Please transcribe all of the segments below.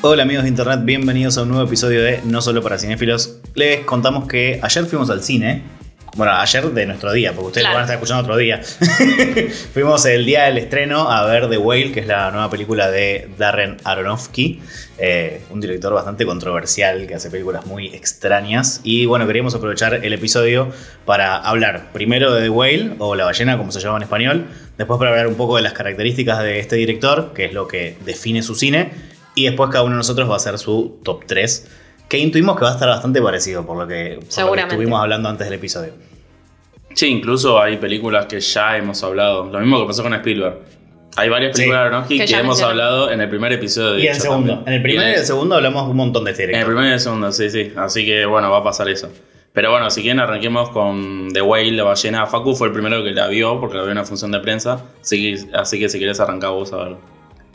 Hola amigos de internet, bienvenidos a un nuevo episodio de No Solo para Cinéfilos. Les contamos que ayer fuimos al cine. Bueno, ayer de nuestro día, porque ustedes lo van a estar escuchando otro día. fuimos el día del estreno a ver The Whale, que es la nueva película de Darren Aronofsky, eh, un director bastante controversial que hace películas muy extrañas. Y bueno, queríamos aprovechar el episodio para hablar primero de The Whale, o La ballena, como se llama en español, después para hablar un poco de las características de este director, que es lo que define su cine, y después cada uno de nosotros va a hacer su top 3, que intuimos que va a estar bastante parecido por lo que, por lo que Seguramente. estuvimos hablando antes del episodio. Sí, incluso hay películas que ya hemos hablado. Lo mismo que pasó con Spielberg. Hay varias Sí. películas de Aronofsky Que que, ya hemos hablado en el primer episodio. de Y en el segundo. también. En el primero y en el segundo hablamos un montón de este En el director. primero y el segundo, sí, sí. Así que bueno, va a pasar eso. Pero bueno, si quieren arranquemos con The Whale, la ballena. Facu fue el primero que la vio porque la vio en una función de prensa. Así que, así que si querés arrancar vos a ver.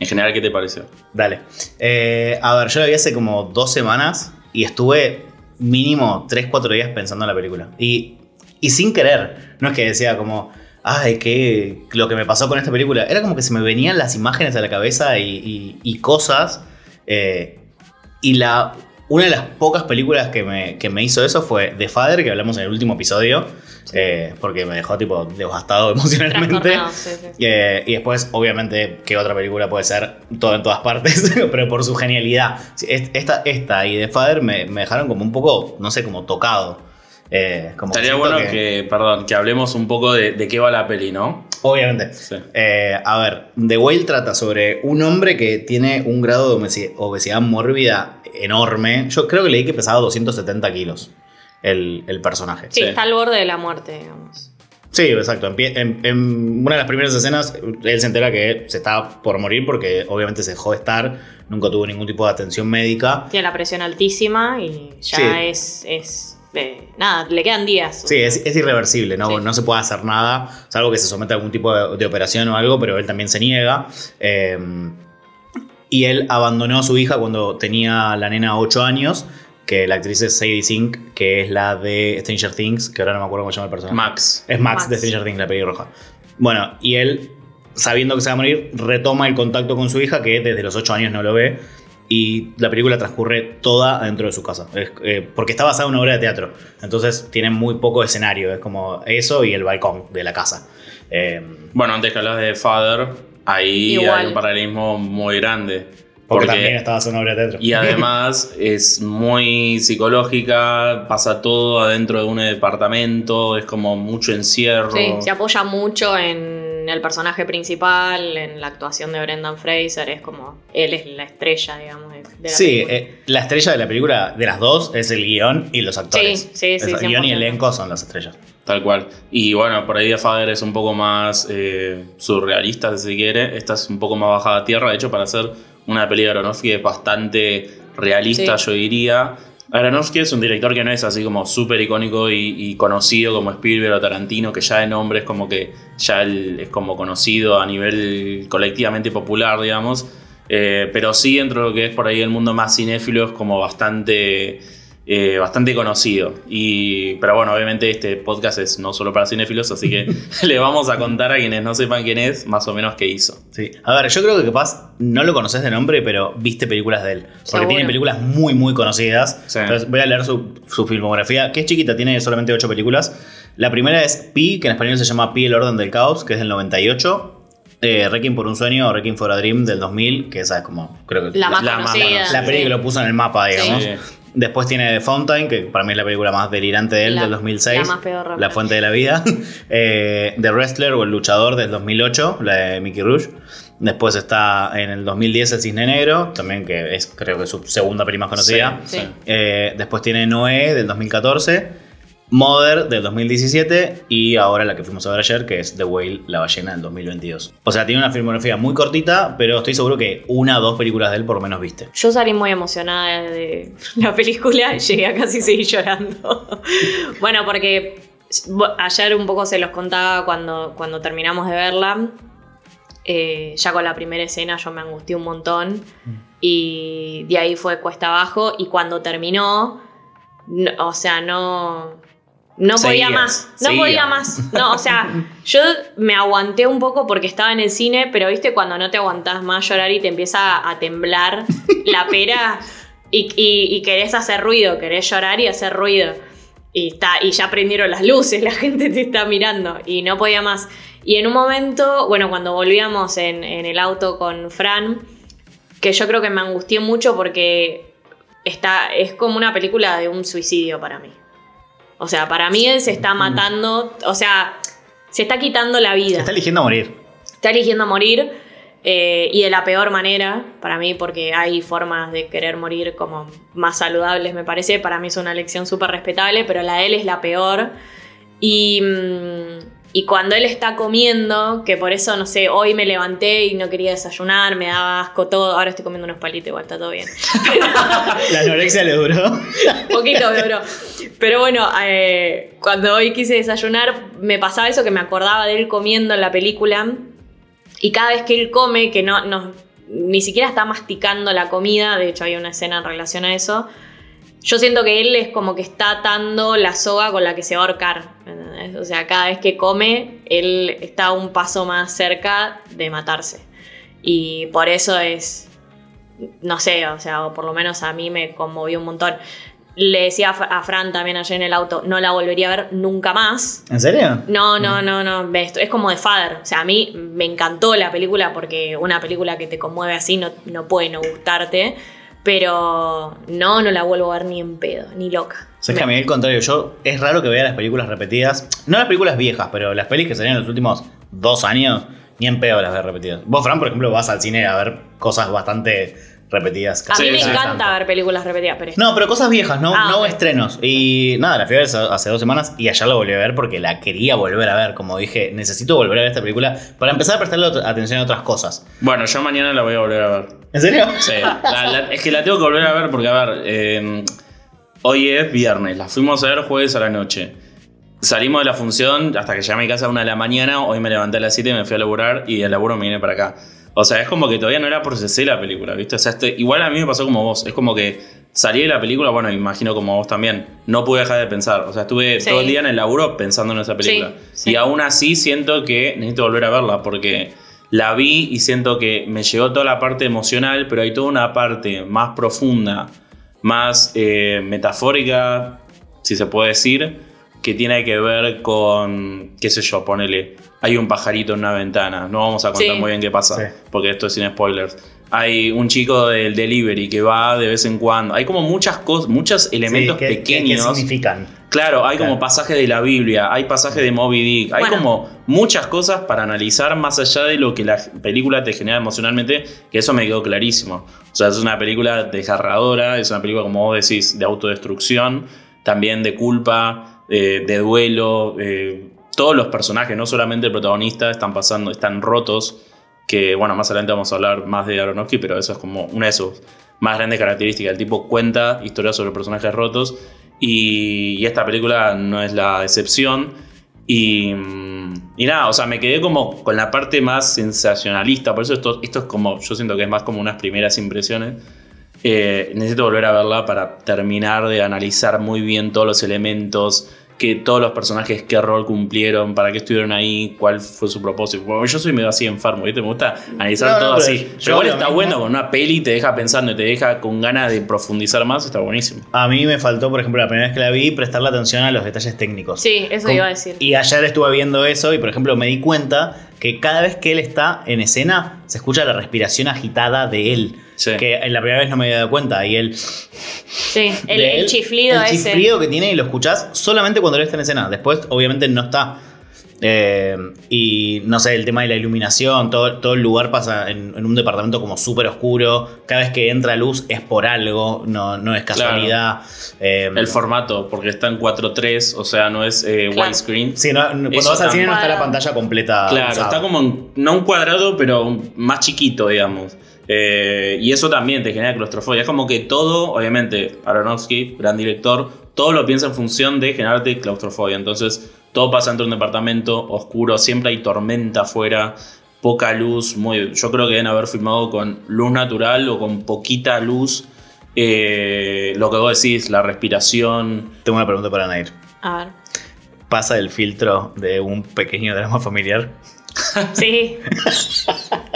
En general, ¿qué te pareció? Dale. Eh, a ver, yo la vi hace como dos semanas y estuve mínimo 3-4 días pensando en la película. Y, y sin querer. No es que decía como, ay, que lo que me pasó con esta película. Era como que se me venían las imágenes a la cabeza y, y- y cosas. eh, y la, una de las pocas películas que me, que me hizo eso fue The Father, que hablamos en el último episodio. Eh, porque me dejó tipo devastado emocionalmente. Trastornado, sí, sí. Eh, y después, obviamente, ¿qué otra película puede ser? Todo en todas partes, pero por su genialidad. Esta, esta y The Father me, me dejaron como un poco, no sé, como tocado. Eh, como Estaría bueno que... perdón, que hablemos un poco de, de qué va la peli, ¿no? Obviamente. Sí. Eh, a ver, The Whale trata sobre un hombre que tiene un grado de obesi- obesidad mórbida enorme. Yo creo que leí que pesaba 270 kilos el, el personaje. Sí, Sí. está al borde de la muerte, digamos. Sí, exacto. En, en- en una de las primeras escenas, él se entera que se está por morir porque obviamente se dejó de estar, nunca tuvo ningún tipo de atención médica. Tiene la presión altísima y ya Sí. es. es eh, nada, le quedan días. Sí, es, es irreversible, ¿no? Sí. no se puede hacer nada, salvo que se someta a algún tipo de, de operación o algo, pero él también se niega. Eh, y él abandonó a su hija cuando tenía la nena 8 años, que la actriz es Sadie Sink, que es la de Stranger Things, que ahora no me acuerdo cómo se llama el personaje. Max. Es Max, Max. de Stranger Things, la pelirroja. Bueno, y él, sabiendo que se va a morir, retoma el contacto con su hija, que desde los 8 años no lo ve. Y la película transcurre toda dentro de su casa. Es, eh, porque está basada en una obra de teatro. Entonces tiene muy poco escenario. Es como eso y el balcón de la casa. Eh, Bueno, antes que hablas de Father, ahí Igual. hay un paralelismo muy grande. Porque, también obra de teatro. Y además es muy psicológica, pasa todo adentro de un departamento, es como mucho encierro. Sí, se apoya mucho en el personaje principal, en la actuación de Brendan Fraser. Es como. Él es la estrella, digamos. De, de la Sí, película. eh, la estrella de la película de las dos es el guion y los actores. Sí, sí, sí, El guion y 100%. elenco son las estrellas. Tal cual. Y bueno, por ahí The Father es un poco más eh, surrealista, si se quiere. Esta es un poco más bajada a tierra. De hecho, para hacer una peli de Aronofsky es bastante realista, Sí. yo diría. Aronofsky es un director que no es así como súper icónico y, y conocido como Spielberg o Tarantino, que ya de nombre es como que ya él es como conocido a nivel colectivamente popular, digamos. Eh, pero sí, dentro de lo que es por ahí el mundo más cinéfilo, es como bastante, eh, bastante conocido. Y, pero bueno, obviamente este podcast es no solo para cinéfilos, así que le vamos a contar a quienes no sepan quién es, más o menos qué hizo. Sí. A ver, yo creo que capaz no lo conoces de nombre, pero viste películas de él. Porque Seguro. tiene películas muy, muy conocidas. Sí. Entonces voy a leer su, su filmografía, que es chiquita, tiene solamente ocho películas. La primera es Pi, que en español se llama Pi, el orden del caos, que es del 98. Eh, Requiem por un sueño o Requiem for a Dream del 2000, que esa es como, creo que La más La más conocida. la peli sí. que lo puso en el mapa, digamos. Sí. Después tiene The Fountain, que para mí es la película más delirante de él, La- del 2006. la más pedorra. La fuente de la vida. Eh, The Wrestler o El luchador del 2008, la de Mickey Rouge. Después está en el 2010 El Cisne Negro, también que es creo que su segunda peli más conocida. Sí, Sí. Eh, después tiene Noé del 2014. Mother del 2017 y ahora la que fuimos a ver ayer, que es The Whale, la ballena del 2022. O sea, tiene una filmografía muy cortita, pero estoy seguro que una o dos películas de él por lo menos viste. Yo salí muy emocionada de la película y llegué a casi seguir llorando. bueno, porque ayer un poco se los contaba cuando, cuando terminamos de verla. Eh, ya con la primera escena yo me angustié un montón y de ahí fue cuesta abajo y cuando terminó, o sea, no, No podía más, no podía más. No, o sea, yo me aguanté un poco porque estaba en el cine, pero viste cuando no te aguantás más llorar y te empieza a temblar la pera y, y- y querés hacer ruido, querés llorar y hacer ruido. Y, está, y ya prendieron las luces, la gente te está mirando y no podía más. Y en un momento, bueno, cuando volvíamos en, en el auto con Fran, que yo creo que me angustié mucho porque está, es como una película de un suicidio para mí. O sea, para mí él se está matando, o sea, se está quitando la vida. Está eligiendo morir. Está eligiendo morir eh, y de la peor manera para mí, porque hay formas de querer morir como más saludables, me parece. Para mí es una elección súper respetable, pero la de él es la peor. Y, mm, y cuando él está comiendo, que por eso, no sé, hoy me levanté y no quería desayunar, me daba asco todo. Ahora estoy comiendo unos palitos, igual está todo bien. La anorexia le duró. poquito me duró. Pero bueno, eh, cuando hoy quise desayunar, me pasaba eso que me acordaba de él comiendo en la película. Y cada vez que él come, que no, no ni siquiera está masticando la comida, de hecho hay una escena en relación a eso. Yo siento que él es como que está atando la soga con la que se va a ahorcar. ¿entendés? O sea, cada vez que come, él está un paso más cerca de matarse. Y por eso es, no sé, o sea, o por lo menos a mí me conmovió un montón. Le decía a Fra- a Fran también ayer en el auto, no la volvería a ver nunca más. ¿En serio? No, no, no, no. ves, Es como de Father. O sea, a mí me encantó la película porque una película que te conmueve así no, no puede no gustarte. Pero no, no la vuelvo a ver ni en pedo, ni loca. O sea, es que a mí al contrario, yo es raro que vea las películas repetidas. No las películas viejas, pero las pelis que salieron en los últimos dos años, ni en pedo las veo repetidas. Vos, Fran, por ejemplo, vas al cine a ver cosas bastante repetidas. A mí me encanta ver películas repetidas, pero No, pero cosas viejas, no, Ah, no ok. estrenos. Y nada, la fui a ver hace- hace dos semanas y ayer la volví a ver porque la quería volver a ver. Como dije, necesito volver a ver esta película para empezar a prestarle ot- atención a otras cosas. Bueno, yo mañana la voy a volver a ver. ¿En serio? Sí, la- la- es que la tengo que volver a ver porque, a ver, eh, hoy es viernes, la fuimos a ver jueves a la noche. Salimos de la función hasta que llegué a mi casa a una de la mañana, hoy me levanté a las 7 y me fui a laburar y del laburo me vine para acá. O sea, es como que todavía no era procesé la película, ¿viste? O sea, este- igual a mí me pasó como vos, es como que salí de la película, bueno, imagino como vos también, no pude dejar de pensar. O sea, estuve Sí. todo el día en el laburo pensando en esa película. Sí, sí. Y aún así siento que necesito volver a verla porque la vi y siento que me llegó toda la parte emocional, pero hay toda una parte más profunda, más eh, metafórica, si se puede decir, que tiene que ver con, qué sé yo, ponele, hay un pajarito en una ventana, no vamos a contar Sí. muy bien qué pasa, Sí. porque esto es sin spoilers. Hay un chico del delivery que va de vez en cuando. Hay como muchas cosas, muchos elementos Sí, ¿qué- qué- pequeños. ¿Qué significan? Claro, hay como pasajes de la Biblia, hay pasajes de Moby Dick, hay Bueno. como muchas cosas para analizar más allá de lo que la película te genera emocionalmente, que eso me quedó clarísimo. O sea, es una película desgarradora, es una película, como vos decís, de autodestrucción, también de culpa, eh, de duelo. eh, todos los personajes, no solamente el protagonista, están pasando, están rotos. Que bueno, más adelante vamos a hablar más de Aronofsky, pero eso es como una de sus más grandes características. El tipo cuenta historias sobre personajes rotos y, esta película no es la excepción. Y, mm, y nada, o sea, me quedé como con la parte más sensacionalista. Por eso esto, esto es como, yo siento que es más como unas primeras impresiones. Eh, necesito volver a verla para terminar de analizar muy bien todos los elementos, que todos los personajes qué rol cumplieron, para qué estuvieron ahí, cuál fue su propósito. Bueno, yo soy medio así enfermo, ¿viste? Me gusta analizar No, no, todo pero así. Pero igual está mismo. bueno con una peli, te deja pensando y te deja con ganas de profundizar más, está buenísimo. A mí me faltó, por ejemplo, la primera vez que la vi, prestarle atención a los detalles técnicos. Sí, eso Con- iba a decir. Y ayer estuve viendo eso y, por ejemplo, me di cuenta que cada vez que él está en escena, se escucha la respiración agitada de él. Sí. Que en la primera vez no me había dado cuenta. Y él. Sí, el, el él, chiflido el ese. chiflido que tiene y lo escuchás solamente cuando él está en escena. Después, obviamente, no está. Eh, y no sé, el tema de la iluminación, todo, todo el lugar pasa en, en un departamento como súper oscuro. Cada vez que entra luz es por algo, no, no es casualidad. Eh, El formato, porque está en 4.3, o sea, no es eh, Claro. widescreen. sí, no- no- cuando Eso vas al cine no está la pantalla completa. Claro, está como, no un cuadrado, pero más chiquito, digamos. Eh, y eso también te genera claustrofobia. Es como que todo, obviamente, Aronofsky, gran director, todo lo piensa en función de generarte claustrofobia. Entonces, todo pasa dentro de un departamento oscuro, siempre hay tormenta afuera, poca luz. Muy, yo creo que deben haber filmado con luz natural o con poquita luz. Eh, lo que vos decís, la respiración. Tengo una pregunta para Nair. A ver. Pasa el filtro de un pequeño drama familiar. Sí,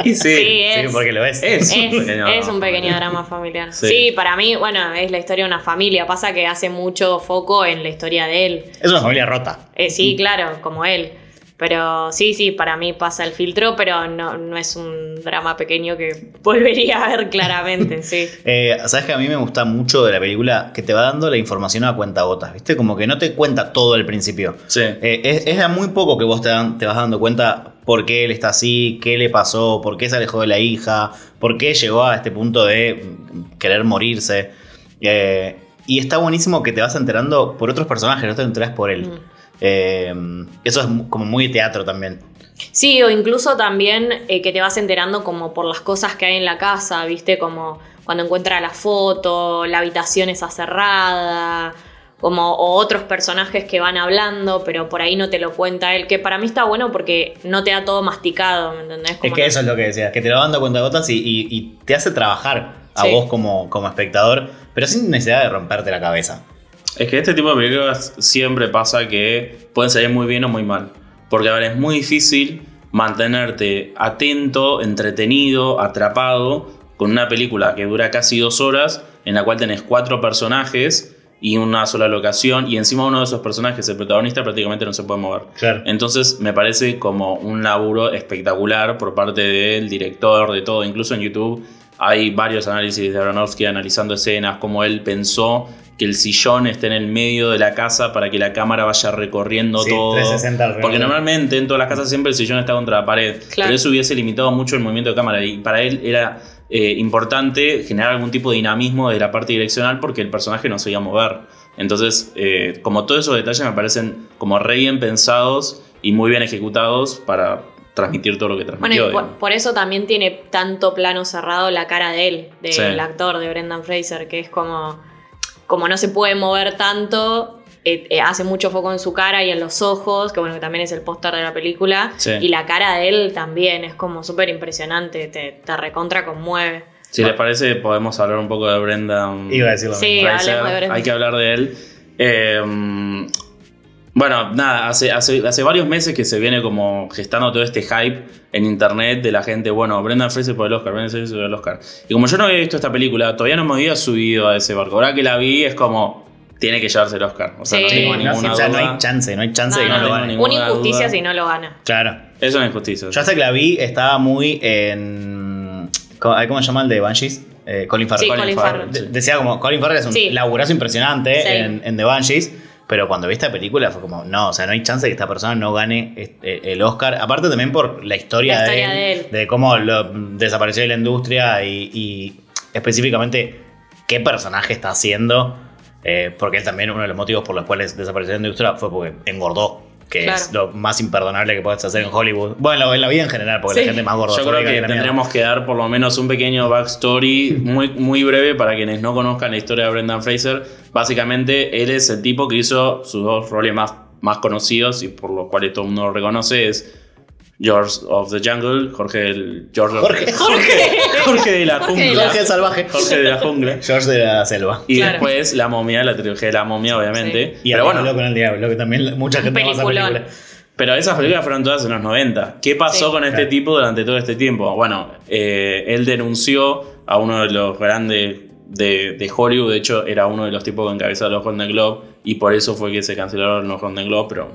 Y sí. sí, es. Sí, porque lo es. Es. Es, un pequeño es drama un pequeño familiar. drama familiar. Sí. Sí. para mí, bueno, es la historia de una familia. Pasa que hace mucho foco en la historia de él. Es una familia rota. Eh, sí, claro, como él. Pero sí, sí, para mí pasa el filtro, pero no, no es un drama pequeño que volvería a ver claramente, sí. Eh, Sabes que a mí me gusta mucho de la película que te va dando la información a cuenta gotas, ¿viste? Como que no te cuenta todo al principio. Sí. Eh, es, es de a muy poco que vos te, dan- te vas dando cuenta por qué él está así, qué le pasó, por qué se alejó de la hija, por qué llegó a este punto de querer morirse. Eh, y está buenísimo que te vas enterando por otros personajes, no te enteras por él. Mm. Eh, eso es como muy teatro también. Sí, o incluso también eh, que te vas enterando como por las cosas que hay en la casa, ¿viste? Como cuando encuentra la foto, la habitación esa cerrada, como o otros personajes que van hablando, pero por ahí no te lo cuenta él, que para mí está bueno porque no te da todo masticado, ¿me entendés? Es que no- eso es lo que decías, que te lo van dando cuenta gotas y, y- y te hace trabajar a Sí. vos como, como espectador, pero sin necesidad de romperte la cabeza. Es que este tipo de películas siempre pasa que pueden salir muy bien o muy mal. Porque a ver, es muy difícil mantenerte atento, entretenido, atrapado con una película que dura casi dos horas, en la cual tenés cuatro personajes y una sola locación, y encima uno de esos personajes, el protagonista, prácticamente no se puede mover. Claro. Entonces me parece como un laburo espectacular por parte del director, de todo. Incluso en YouTube hay varios análisis de Aronofsky analizando escenas, como él pensó que el sillón esté en el medio de la casa para que la cámara vaya recorriendo Sí, todo. 360 alrededor. Porque normalmente en todas las casas siempre el sillón está contra la pared. Claro. Pero eso hubiese limitado mucho el movimiento de cámara. Y para él era eh, importante generar algún tipo de dinamismo de la parte direccional porque el personaje no se iba a mover. Entonces, eh, como todos esos detalles me parecen como re bien pensados y muy bien ejecutados para transmitir todo lo que Bueno, transmitió. y por, eso también tiene tanto plano cerrado la cara de él, del Sí. actor de Brendan Fraser, que es como, como no se puede mover tanto, eh, eh, hace mucho foco en su cara y en los ojos, que bueno, que también es el póster de la película, Sí. y la cara de él también es como súper impresionante, te, te recontra conmueve. Si les parece, podemos hablar un poco de Brendan Iba a decir lo Sí, mismo. Fraser. hablemos de Brendan. Hay que hablar de él. Eh, bueno, nada, hace, hace, hace varios meses que se viene como gestando todo este hype en internet de la gente, bueno, Brendan Fraser por el Oscar, Brendan Fraser por el Oscar. Y como yo no había visto esta película, todavía no me había subido a ese barco. Ahora que la vi es como, tiene que llevarse el Oscar. O sea, no tengo No, ninguna o sea, no hay chance, no hay chance No, de que no, no, lo gane. Una injusticia duda. si no lo gana. Claro. Es una injusticia. Yo hasta que la vi estaba muy en. ¿Cómo se llama el de Banshees? Eh, Colin Farrell. Sí, Colin Colin Farrell, Farrell. sí. De- Decía como, Colin Farrell es un Sí. laburazo impresionante Sí. en, en The Banshees. Pero cuando vi esta película fue como, no, o sea, no hay chance de que esta persona no gane este- el Oscar. Aparte también por la historia, La historia de, de él, él. de cómo lo desapareció de la industria y, y específicamente qué personaje está haciendo. Eh, porque él también, uno de los motivos por los cuales desapareció de la industria fue porque engordó. Que es lo más imperdonable que puedes hacer en Hollywood. Bueno, en la vida en general, porque Sí. la gente más gorda. Yo creo que tendremos que dar por lo menos un pequeño backstory muy, muy breve para quienes no conozcan la historia de Brendan Fraser. Básicamente, él es el tipo que hizo sus dos roles más, más conocidos y por los cuales todo el mundo lo reconoce. Es George of the Jungle, Jorge, el, George, Jorge. Jorge. Jorge de la Jorge jungla. Jorge el salvaje. Jorge de la jungla. George de la selva. Y Claro. después la momia, la trilogía de la momia, obviamente. Y Pero bueno, con el diablo, que también mucha gente esa peliculón. película. Pero esas películas fueron todas en los 90. ¿Qué pasó Sí. con este Claro. tipo durante todo este tiempo? Bueno, eh, él denunció a uno de los grandes de, de Hollywood. De hecho, era uno de los tipos que encabezaba los Golden Globe. Y por eso fue que se cancelaron los Golden Globe. Pero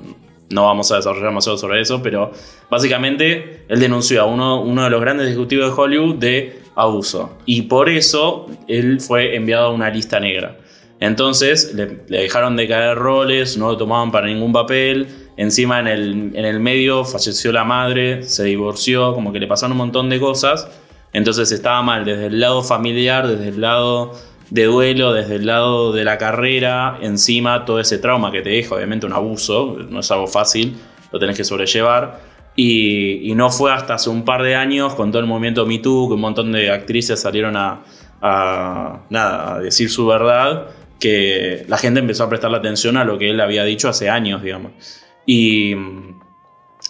no vamos a desarrollar demasiado sobre eso. Pero básicamente, él denunció a uno, de los grandes ejecutivos de Hollywood de abuso. Y por eso, él fue enviado a una lista negra. Entonces le, le dejaron de caer roles, no lo tomaban para ningún papel. Encima en el, en el medio falleció la madre, se divorció, como que le pasaron un montón de cosas. Entonces estaba mal desde el lado familiar, desde el lado de duelo, desde el lado de la carrera. Encima todo ese trauma que te deja, obviamente un abuso, no es algo fácil, lo tenés que sobrellevar. Y, no fue hasta hace un par de años, con todo el movimiento Me Too, que un montón de actrices salieron a, nada, decir su verdad, que la gente empezó a prestarle atención a lo que él había dicho hace años, digamos. Y,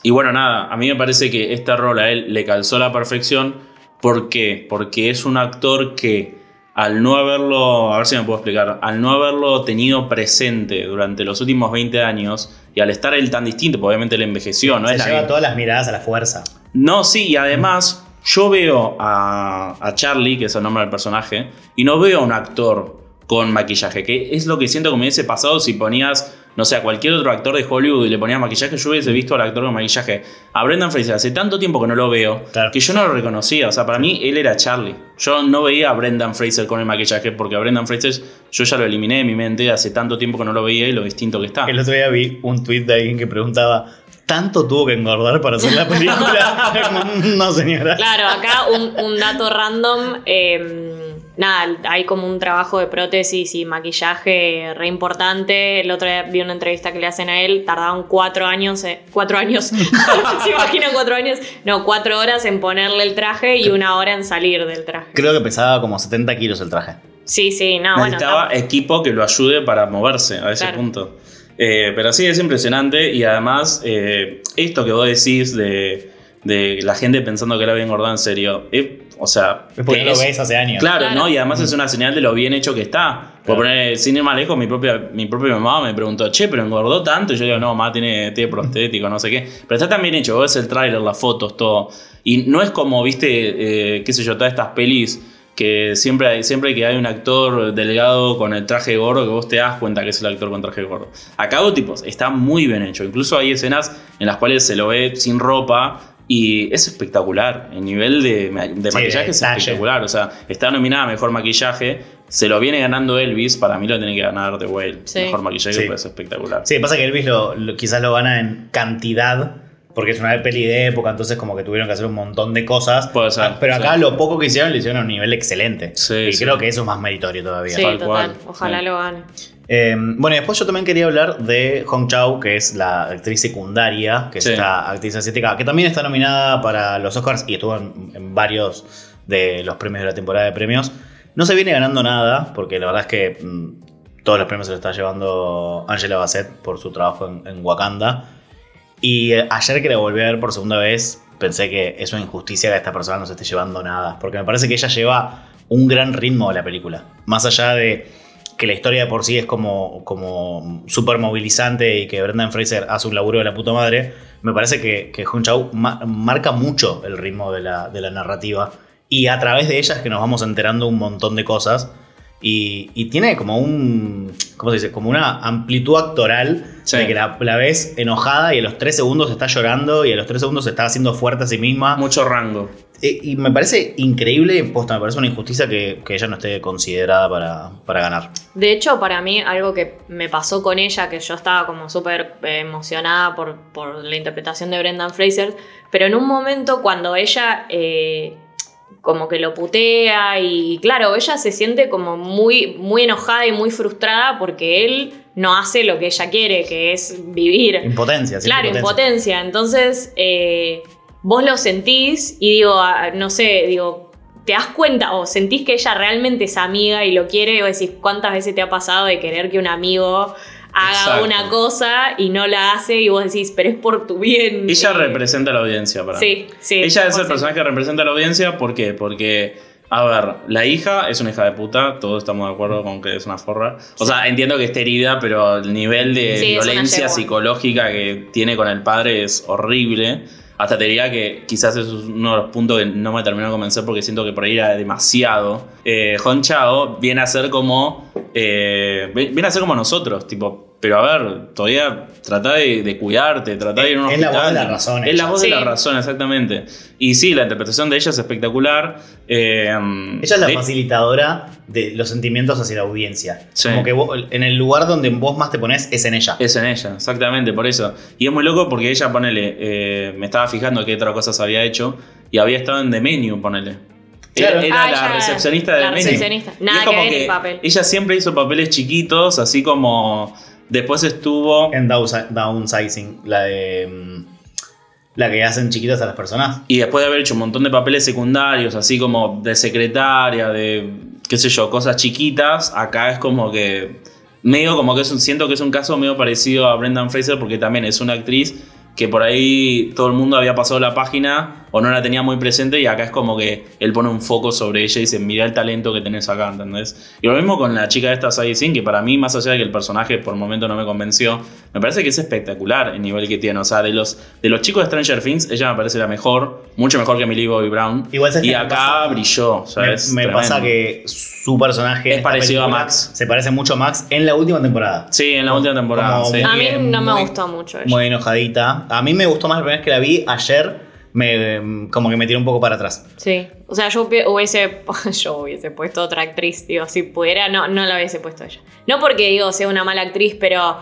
y bueno, nada, a mí me parece que esta rol a él le calzó a la perfección. ¿Por qué? Porque es un actor que al no haberlo, a ver si me puedo explicar, al no haberlo tenido presente durante los últimos 20 años y al estar él tan distinto, porque obviamente él envejeció, no Se es lleva todas las miradas a la fuerza. No, sí, y además yo veo a, a Charlie, que es el nombre del personaje, y no veo a un actor con maquillaje, que es lo que siento que me hubiese pasado si ponías, no sé, a cualquier otro actor de Hollywood y le ponías maquillaje, yo hubiese visto al actor con maquillaje. A Brendan Fraser hace tanto tiempo que no lo veo, Claro. que yo no lo reconocía, o sea, para mí él era Charlie. Yo no veía a Brendan Fraser con el maquillaje, porque a Brendan Fraser yo ya lo eliminé de mi mente, hace tanto tiempo que no lo veía y lo distinto que está. El otro día vi un tweet de alguien que preguntaba: ¿Tanto tuvo que engordar para hacer la película? Como, no, señora. Claro, acá un, un dato random. eh, nada, hay como un trabajo de prótesis y maquillaje re importante. El otro día vi una entrevista que le hacen a él. Tardaban cuatro años. eh, cuatro años. ¿Se imaginan cuatro años? No, cuatro horas en ponerle el traje y una hora en salir del traje. Creo que pesaba como 70 kilos el traje. Sí, sí, no, bueno. Necesitaba tam- equipo que lo ayude para moverse a ese Claro. punto. Eh, pero sí, es impresionante y además eh, esto que vos decís de, de la gente pensando que la había engordado en serio, eh, o sea... Es porque que no lo es- ves hace años. Claro, Claro. ¿no? Y además es una señal de lo bien hecho que está. Por Claro. poner, sin ir más lejos, mi propia, mi propia mamá me preguntó, che, pero engordó tanto. Y yo digo, no, mamá tiene, tiene prostético, no sé qué. Pero está tan bien hecho, vos ves el tráiler, las fotos, todo. Y no es como, viste, eh, qué sé yo, todas estas pelis que siempre hay, siempre que hay un actor delgado con el traje gordo que vos te das cuenta que es el actor con traje gordo. Acá, tipos, está muy bien hecho. Incluso hay escenas en las cuales se lo ve sin ropa y es espectacular. El nivel de, ma- de Sí, maquillaje de es espectacular. O sea, está nominada a Mejor Maquillaje. Se lo viene ganando Elvis. Para mí lo tiene que ganar The Whale. Sí. Mejor maquillaje Sí. pues es espectacular. Sí, pasa que Elvis lo, lo- quizás lo gana en cantidad, porque es una peli de época, entonces como que tuvieron que hacer un montón de cosas. Puede ser, Ah, Pero acá sí. lo poco que hicieron lo hicieron a un nivel excelente. Sí, y sí. creo que eso es más meritorio todavía. Sí, tal total. cual. Ojalá Sí. lo gane. Eh, bueno, y después yo también quería hablar de Hong Chau, que es la actriz secundaria, que es esta actriz asiática, que también está nominada para los Oscars y estuvo en, en varios de los premios de la temporada de premios. No se viene ganando nada, porque la verdad es que mm, todos los premios se los está llevando Angela Bassett por su trabajo en, en Wakanda. Y eh, ayer que la volví a ver por segunda vez, pensé que es una injusticia que esta persona no se esté llevando nada, porque me parece que ella lleva un gran ritmo de la película. Más allá de que la historia de por sí es como, como súper movilizante y que Brendan Fraser hace un laburo de la puta madre, me parece que, que Hong Chau ma- marca mucho el ritmo de la, de la narrativa. Y a través de ella es que nos vamos enterando un montón de cosas. Y, y tiene como un. ¿Cómo se dice? Como una amplitud actoral Sí. de que la, la ves enojada y a los tres segundos está llorando y a los tres segundos se está haciendo fuerte a sí misma. Mucho rango. Eh, Y me parece increíble, posta, me parece una injusticia que, que ella no esté considerada para, para ganar. De hecho, para mí, algo que me pasó con ella, que yo estaba como súper eh, emocionada por, por la interpretación de Brendan Fraser, pero en un momento cuando ella eh, como que lo putea y claro, ella se siente como muy, muy enojada y muy frustrada porque él no hace lo que ella quiere, que es vivir. Impotencia, sí, Claro, impotencia. Entonces, eh, vos lo sentís y digo, ah, no sé, digo, te das cuenta o sentís que ella realmente es amiga y lo quiere vos decís, ¿cuántas veces te ha pasado de querer que un amigo haga Exacto. una cosa y no la hace y vos decís, pero es por tu bien? Ella Eh, representa a la audiencia para mí. Sí, sí. Ella es el 100%. personaje que representa a la audiencia. ¿Por qué? Porque, a ver, la hija es una hija de puta. Todos estamos de acuerdo con que es una forra. O sea, entiendo que esté herida, pero el nivel de Sí, violencia psicológica que tiene con el padre es horrible. Hasta te diría que quizás es uno de los puntos que no me terminó de convencer porque siento que por ahí era demasiado. Eh, Hon Chao viene a ser como. eh, viene a ser como nosotros, tipo. Pero a ver, todavía trata de, de cuidarte, trata de ir a un Es la voz de la razón, Es la ella. voz Sí. de la razón, exactamente. Y sí, la interpretación de ella es espectacular. Eh, Ella es la de- facilitadora de los sentimientos hacia la audiencia. Sí. Como que vos- en el lugar donde vos más te pones es en ella. Es en ella, exactamente, por eso. Y es muy loco porque ella, ponele, eh, me estaba fijando qué otras cosas había hecho y había estado en The Menu, ponele. Claro. Era, era Ah, la ella- recepcionista del la menú. recepcionista. Y Nada es que ver el papel. Ella siempre hizo papeles chiquitos, así como después estuvo. En Downsi- Downsizing, la de. mm, La que hacen chiquitas a las personas. Y después de haber hecho un montón de papeles secundarios, así como de secretaria, de qué sé yo, cosas chiquitas, acá es como que medio como que es un, siento que es un caso medio parecido a Brendan Fraser porque también es una actriz que por ahí todo el mundo había pasado la página o no la tenía muy presente y acá es como que él pone un foco sobre ella y dice, mira el talento que tenés acá, ¿entendés? Y lo mismo con la chica de esta Sadie Sink, que para mí, más allá de que el personaje por el momento no me convenció, me parece que es espectacular el nivel que tiene. O sea, de los, de los chicos de Stranger Things, ella me parece la mejor, mucho mejor que Millie Bobby Brown. Igual sabes y acá pasa- brilló. sea, me me pasa que su personaje Es parecido a Max. Se parece mucho a Max en la última temporada. Sí, en la última temporada. A mí no me muy- gustó mucho ella. Muy enojadita. A mí me gustó más la primera vez que la vi ayer. Me, como que me tiró un poco para atrás. Sí, o sea, yo hubiese, yo hubiese puesto otra actriz, digo, si pudiera, no, no la hubiese puesto ella. No porque, digo, sea una mala actriz, pero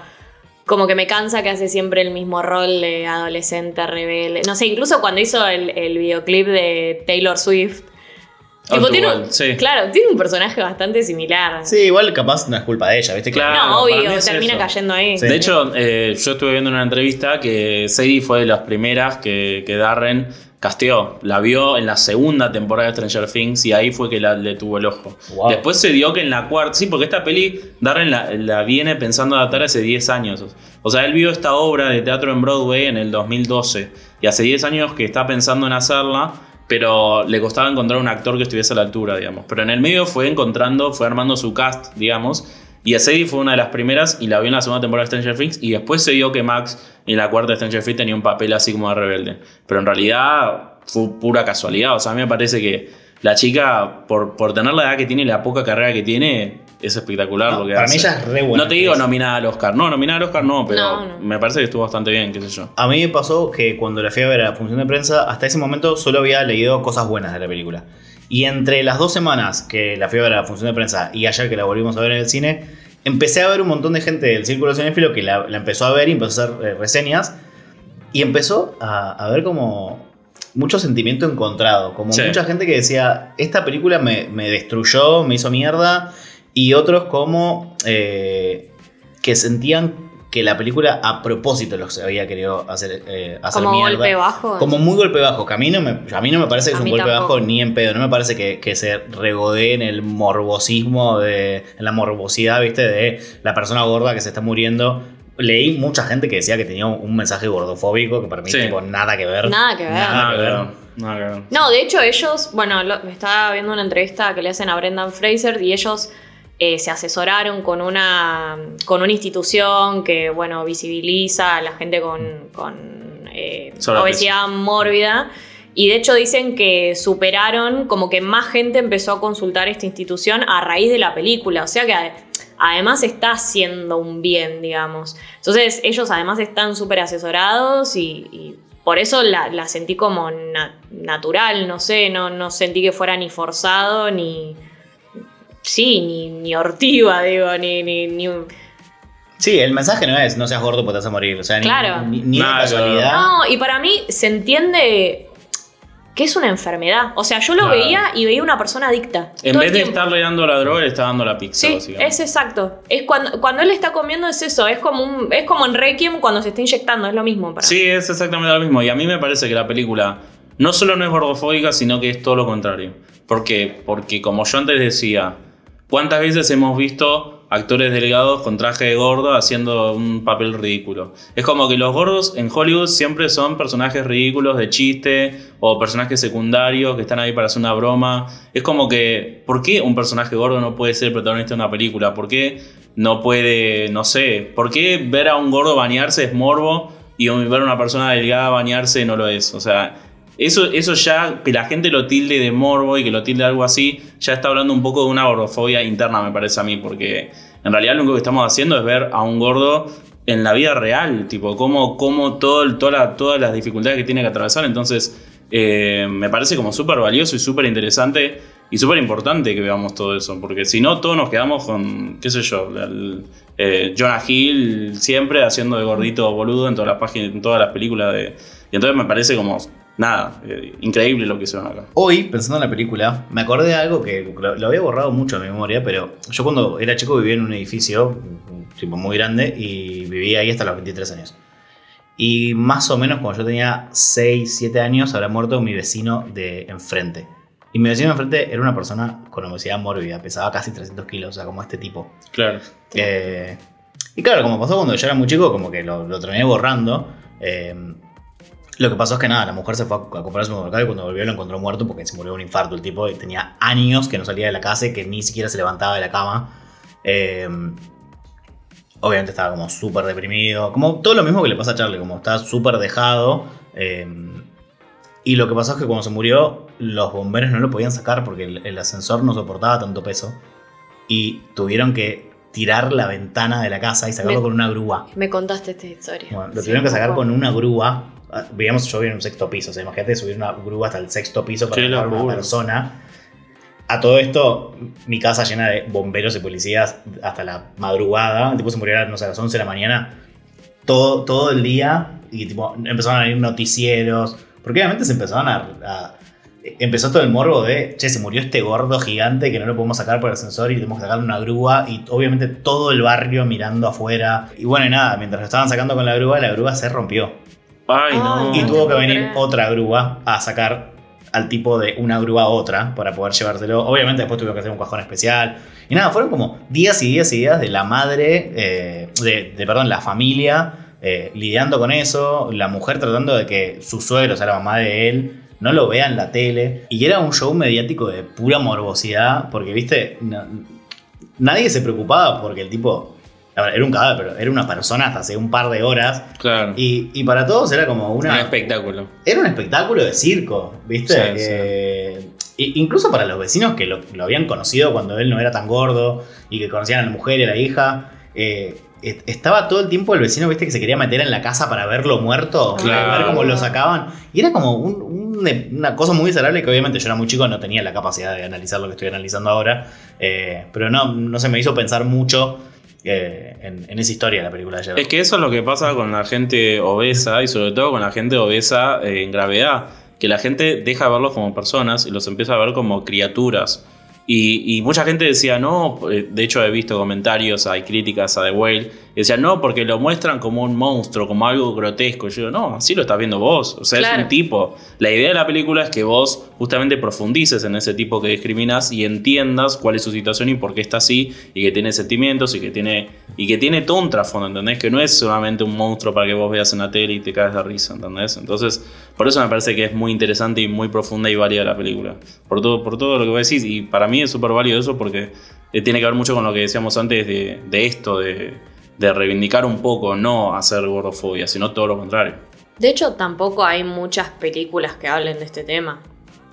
como que me cansa que hace siempre el mismo rol de adolescente rebelde. No sé, incluso cuando hizo el, el videoclip de Taylor Swift. Tiene, un- sí. Claro, tiene un personaje bastante similar. Sí, igual capaz no es culpa de ella, ¿viste? Claro. no, obvio, es termina eso. cayendo ahí. Sí. De hecho, eh, yo estuve viendo en una entrevista que Sadie fue de las primeras que, que Darren casteó. La vio en la segunda temporada de Stranger Things y ahí fue que la- le tuvo el ojo. Wow. Después se dio que en la cuarta. Sí, porque esta peli Darren la, la viene pensando adaptar hace 10 años. O sea, él vio esta obra de teatro en Broadway en el 2012 y hace 10 años que está pensando en hacerla. Pero le costaba encontrar un actor que estuviese a la altura, digamos. Pero en el medio fue encontrando, fue armando su cast, digamos. Y Sadie fue una de las primeras y la vio en la segunda temporada de Stranger Things. Y después se dio que Max en la cuarta de Stranger Things tenía un papel así como de rebelde. Pero en realidad fue pura casualidad. O sea, a mí me parece que la chica, por, por tener la edad que tiene y la poca carrera que tiene, es espectacular No, lo que para hace. mí ella es re buena No te digo nominada al Oscar. No, nominada al Oscar no, pero No, no. me parece que estuvo bastante bien, qué sé yo. A mí me pasó que cuando la fui a ver a la función de prensa, hasta ese momento solo había leído cosas buenas de la película. Y entre las dos semanas que la fui a ver a la función de prensa y ayer que la volvimos a ver en el cine, empecé a ver un montón de gente del círculo cinéfilo que la, la empezó a ver y empezó a hacer eh, reseñas. Y empezó a, a ver como mucho sentimiento encontrado. Como Sí. mucha gente que decía, esta película me, me destruyó, me hizo mierda. Y otros como eh, que sentían que la película a propósito los había querido hacer, eh, hacer Como mierda. golpe bajo. Como muy golpe bajo. Que a mí no me, a mí no me parece que es un golpe tampoco. bajo ni en pedo. No me parece que, que se regodee en el morbosismo, de, en la morbosidad, ¿viste? De la persona gorda que se está muriendo. Leí mucha gente que decía que tenía un mensaje gordofóbico que para mí Sí. tipo nada que ver. Nada que ver. Nada que ver. Nada que ver. No, de hecho ellos, bueno, lo- me estaba viendo una entrevista que le hacen a Brendan Fraser y ellos eh, se asesoraron con una, con una institución que, bueno, visibiliza a la gente con, con, eh, obesidad mórbida. Y de hecho dicen que superaron, como que más gente empezó a consultar esta institución a raíz de la película. O sea que ade- además está haciendo un bien, digamos. Entonces ellos además están súper asesorados y, y por eso la, la sentí como na- natural, no sé, no, no sentí que fuera ni forzado ni... Sí, ni, ni hortiva, digo, ni... ni, ni un- Sí, el mensaje no es no seas gordo porque te vas a morir. O sea, ni, Claro. ni, ni de Nada, casualidad. No, y para mí se entiende que es una enfermedad. O sea, yo lo Claro. veía y veía una persona adicta. En vez de estarle dando la droga, le está dando la pizza, Sí, es exacto. Es cuando, cuando él está comiendo es eso, es como un, es como en Requiem cuando se está inyectando, es lo mismo para mí. Sí, es exactamente lo mismo. Y a mí me parece que la película no solo no es gordofóbica, sino que es todo lo contrario. ¿Por qué? Porque como yo antes decía, ¿cuántas veces hemos visto actores delgados con traje de gordo haciendo un papel ridículo? Es como que los gordos en Hollywood siempre son personajes ridículos de chiste o personajes secundarios que están ahí para hacer una broma. Es como que, ¿por qué un personaje gordo no puede ser protagonista de una película? ¿Por qué no puede, no sé, por qué ver a un gordo bañarse es morbo y ver a una persona delgada bañarse no lo es? O sea, eso, eso ya, que la gente lo tilde de morbo y que lo tilde de algo así, ya está hablando un poco de una gordofobia interna, me parece a mí, porque en realidad lo único que estamos haciendo es ver a un gordo en la vida real, tipo, cómo, cómo todo, toda todas las dificultades que tiene que atravesar. Entonces, eh, me parece como súper valioso y súper interesante y súper importante que veamos todo eso, porque si no, todos nos quedamos con, qué sé yo, el- eh, Jonah Hill siempre haciendo de gordito boludo en todas las páginas, en todas las películas de. Y entonces me parece como, nada, eh, increíble lo que hicieron acá. Hoy, pensando en la película, me acordé de algo que lo, lo había borrado mucho de mi memoria, pero yo cuando era chico vivía en un edificio tipo muy grande y vivía ahí hasta los 23 años. Y más o menos cuando yo tenía 6, 7 años habrá muerto mi vecino de enfrente. Y mi vecino de enfrente era una persona con obesidad mórbida, pesaba casi 300 kilos, o sea, como este tipo. Claro. Eh, y claro, como pasó cuando yo era muy chico, como que lo, lo terminé borrando. eh, Lo que pasó es que nada, la mujer se fue a comprar al supermercado y cuando volvió lo encontró muerto porque se murió de un infarto el tipo tenía años que no salía de la casa y que ni siquiera se levantaba de la cama. Eh, obviamente estaba como súper deprimido, como todo lo mismo que le pasa a Charlie, como está súper dejado. eh, y lo que pasó es que cuando se murió, los bomberos no lo podían sacar porque el ascensor no soportaba tanto peso y tuvieron que tirar la ventana de la casa y sacarlo Me- con una grúa. Me contaste esta historia. Bueno, lo Sí, tuvieron que sacar con una grúa. Ah, Veíamos, yo vivía en un sexto piso. O sea, imagínate subir una grúa hasta el sexto piso para sacar una persona. A todo esto, mi casa llena de bomberos y policías hasta la madrugada. El tipo se murió no sé, a las 11 de la mañana. Todo, todo el día. Y tipo, empezaron a venir noticieros. Porque obviamente se empezaron a, a- Empezó todo el morbo de, che, se murió este gordo gigante que no lo podemos sacar por el ascensor y tenemos que sacarle una grúa y obviamente todo el barrio mirando afuera. Y bueno, y nada, mientras lo estaban sacando con la grúa, la grúa se rompió. Ay, no. Y tuvo que venir otra grúa a sacar al tipo de una grúa a otra para poder llevárselo. Obviamente después tuvieron que hacer un cajón especial. Y nada, fueron como días y días y días de la madre, eh, de, de, perdón, la familia eh, lidiando con eso, la mujer tratando de que su suegro, o sea, la mamá de él, no lo vea en la tele. Y era un show mediático de pura morbosidad, porque, viste, No- nadie se preocupaba porque el tipo... Era un cadáver, pero era una persona hasta hace un par de horas. Claro. Y, y para todos era como una, Un espectáculo. era un espectáculo de circo, ¿viste? Sí, Eh, incluso para los vecinos que lo, lo habían conocido cuando él no era tan gordo y que conocían a la mujer y a la hija, eh, estaba todo el tiempo el vecino, ¿viste? Que se quería meter en la casa para verlo muerto, para ver cómo lo sacaban. Y era como un- un- una cosa muy desagradable que obviamente yo era muy chico, no tenía la capacidad de analizar lo que estoy analizando ahora, eh, pero no, no se me hizo pensar mucho eh, en, en esa historia de la película de ayer. Es que eso es lo que pasa con la gente obesa y sobre todo con la gente obesa eh, en gravedad, que la gente deja de verlos como personas y los empieza a ver como criaturas. Y, y mucha gente decía, no, eh, de hecho he visto comentarios, hay críticas a The Whale, decían, no, porque lo muestran como un monstruo, como algo grotesco. Y yo digo, no, así lo estás viendo vos, o sea, es un tipo. La idea de la película es que vos justamente profundices en ese tipo que discriminas y entiendas cuál es su situación y por qué está así, y que tiene sentimientos y que tiene, y que tiene todo un trasfondo, ¿entendés? Que no es solamente un monstruo para que vos veas en la tele y te caes de risa, ¿entendés? Entonces, por eso me parece que es muy interesante y muy profunda y válida la película. Por todo, por todo lo que vos decís, y para mí es súper válido eso porque eh, tiene que ver mucho con lo que decíamos antes de, de esto, de, de reivindicar un poco, no hacer gordofobia, sino todo lo contrario. De hecho, tampoco hay muchas películas que hablen de este tema.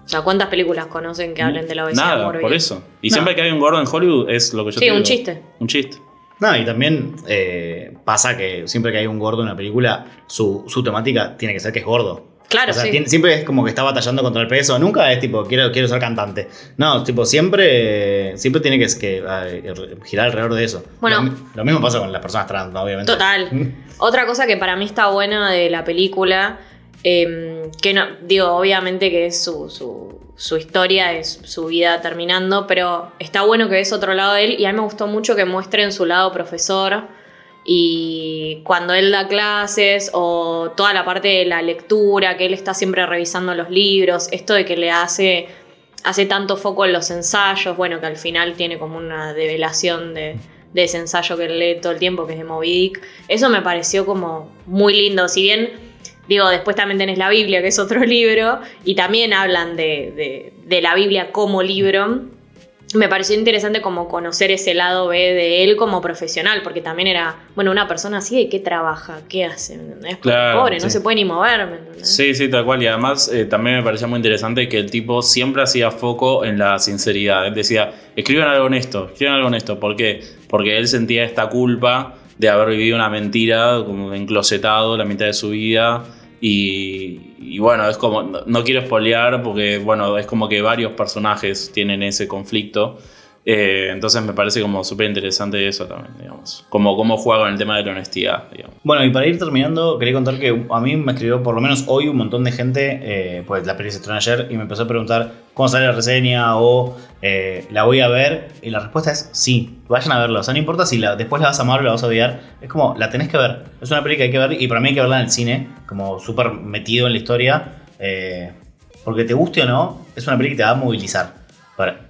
O sea, ¿cuántas películas conocen que hablen de la obesidad Nada, por eso. Y No. siempre que hay un gordo en Hollywood es lo que yo Sí, te un digo. chiste. Un chiste. No, y también eh, pasa que siempre que hay un gordo en una película, su, su temática tiene que ser que es gordo. Claro, o sea, sí. tiene- siempre es como que está batallando contra el peso. Nunca es tipo, quiero, quiero ser cantante. No, tipo, siempre, siempre tiene que, que, eh, girar alrededor de eso. Bueno. Lo, lo mismo pasa con las personas trans, obviamente. Total. Otra cosa que para mí está buena de la película, eh, que no, digo, obviamente que es su, su, su historia, es su vida terminando, pero está bueno que ves otro lado de él y a mí me gustó mucho que muestren su lado profesor y cuando él da clases o toda la parte de la lectura, que él está siempre revisando los libros, esto de que le hace, hace tanto foco en los ensayos, bueno, que al final tiene como una develación de, de ese ensayo que lee todo el tiempo, que es de Moby Dick. Eso me pareció como muy lindo, si bien, digo, después también tenés la Biblia, que es otro libro, y también hablan de- de la Biblia como libro. Me pareció interesante como conocer ese lado B de él como profesional, porque también era, bueno, una persona así de qué trabaja, qué hace, Claro, Pobre, no se puede ni mover. Sí, sí, tal cual. Y además eh, también me parecía muy interesante que el tipo siempre hacía foco en la sinceridad. Él decía, escriban algo honesto, escriban algo honesto. ¿Por qué? Porque él sentía esta culpa de haber vivido una mentira, como enclosetado la mitad de su vida. Y, y bueno, es como, no, no quiero espolear porque, bueno, es como que varios personajes tienen ese conflicto. Eh, entonces me parece como súper interesante eso también, digamos. Como cómo juega con el tema de la honestidad, digamos. Bueno, y para ir terminando, quería contar que a mí me escribió por lo menos hoy un montón de gente, eh, pues la peli se estrenó ayer, y me empezó a preguntar cómo sale la reseña o eh, la voy a ver. Y la respuesta es sí, vayan a verla. O sea, no importa si la, después la vas a amar o la vas a odiar, es como la tenés que ver. Es una peli que hay que ver y para mí hay que verla en el cine, como súper metido en la historia. eh, porque te guste o no, es una peli que te va a movilizar.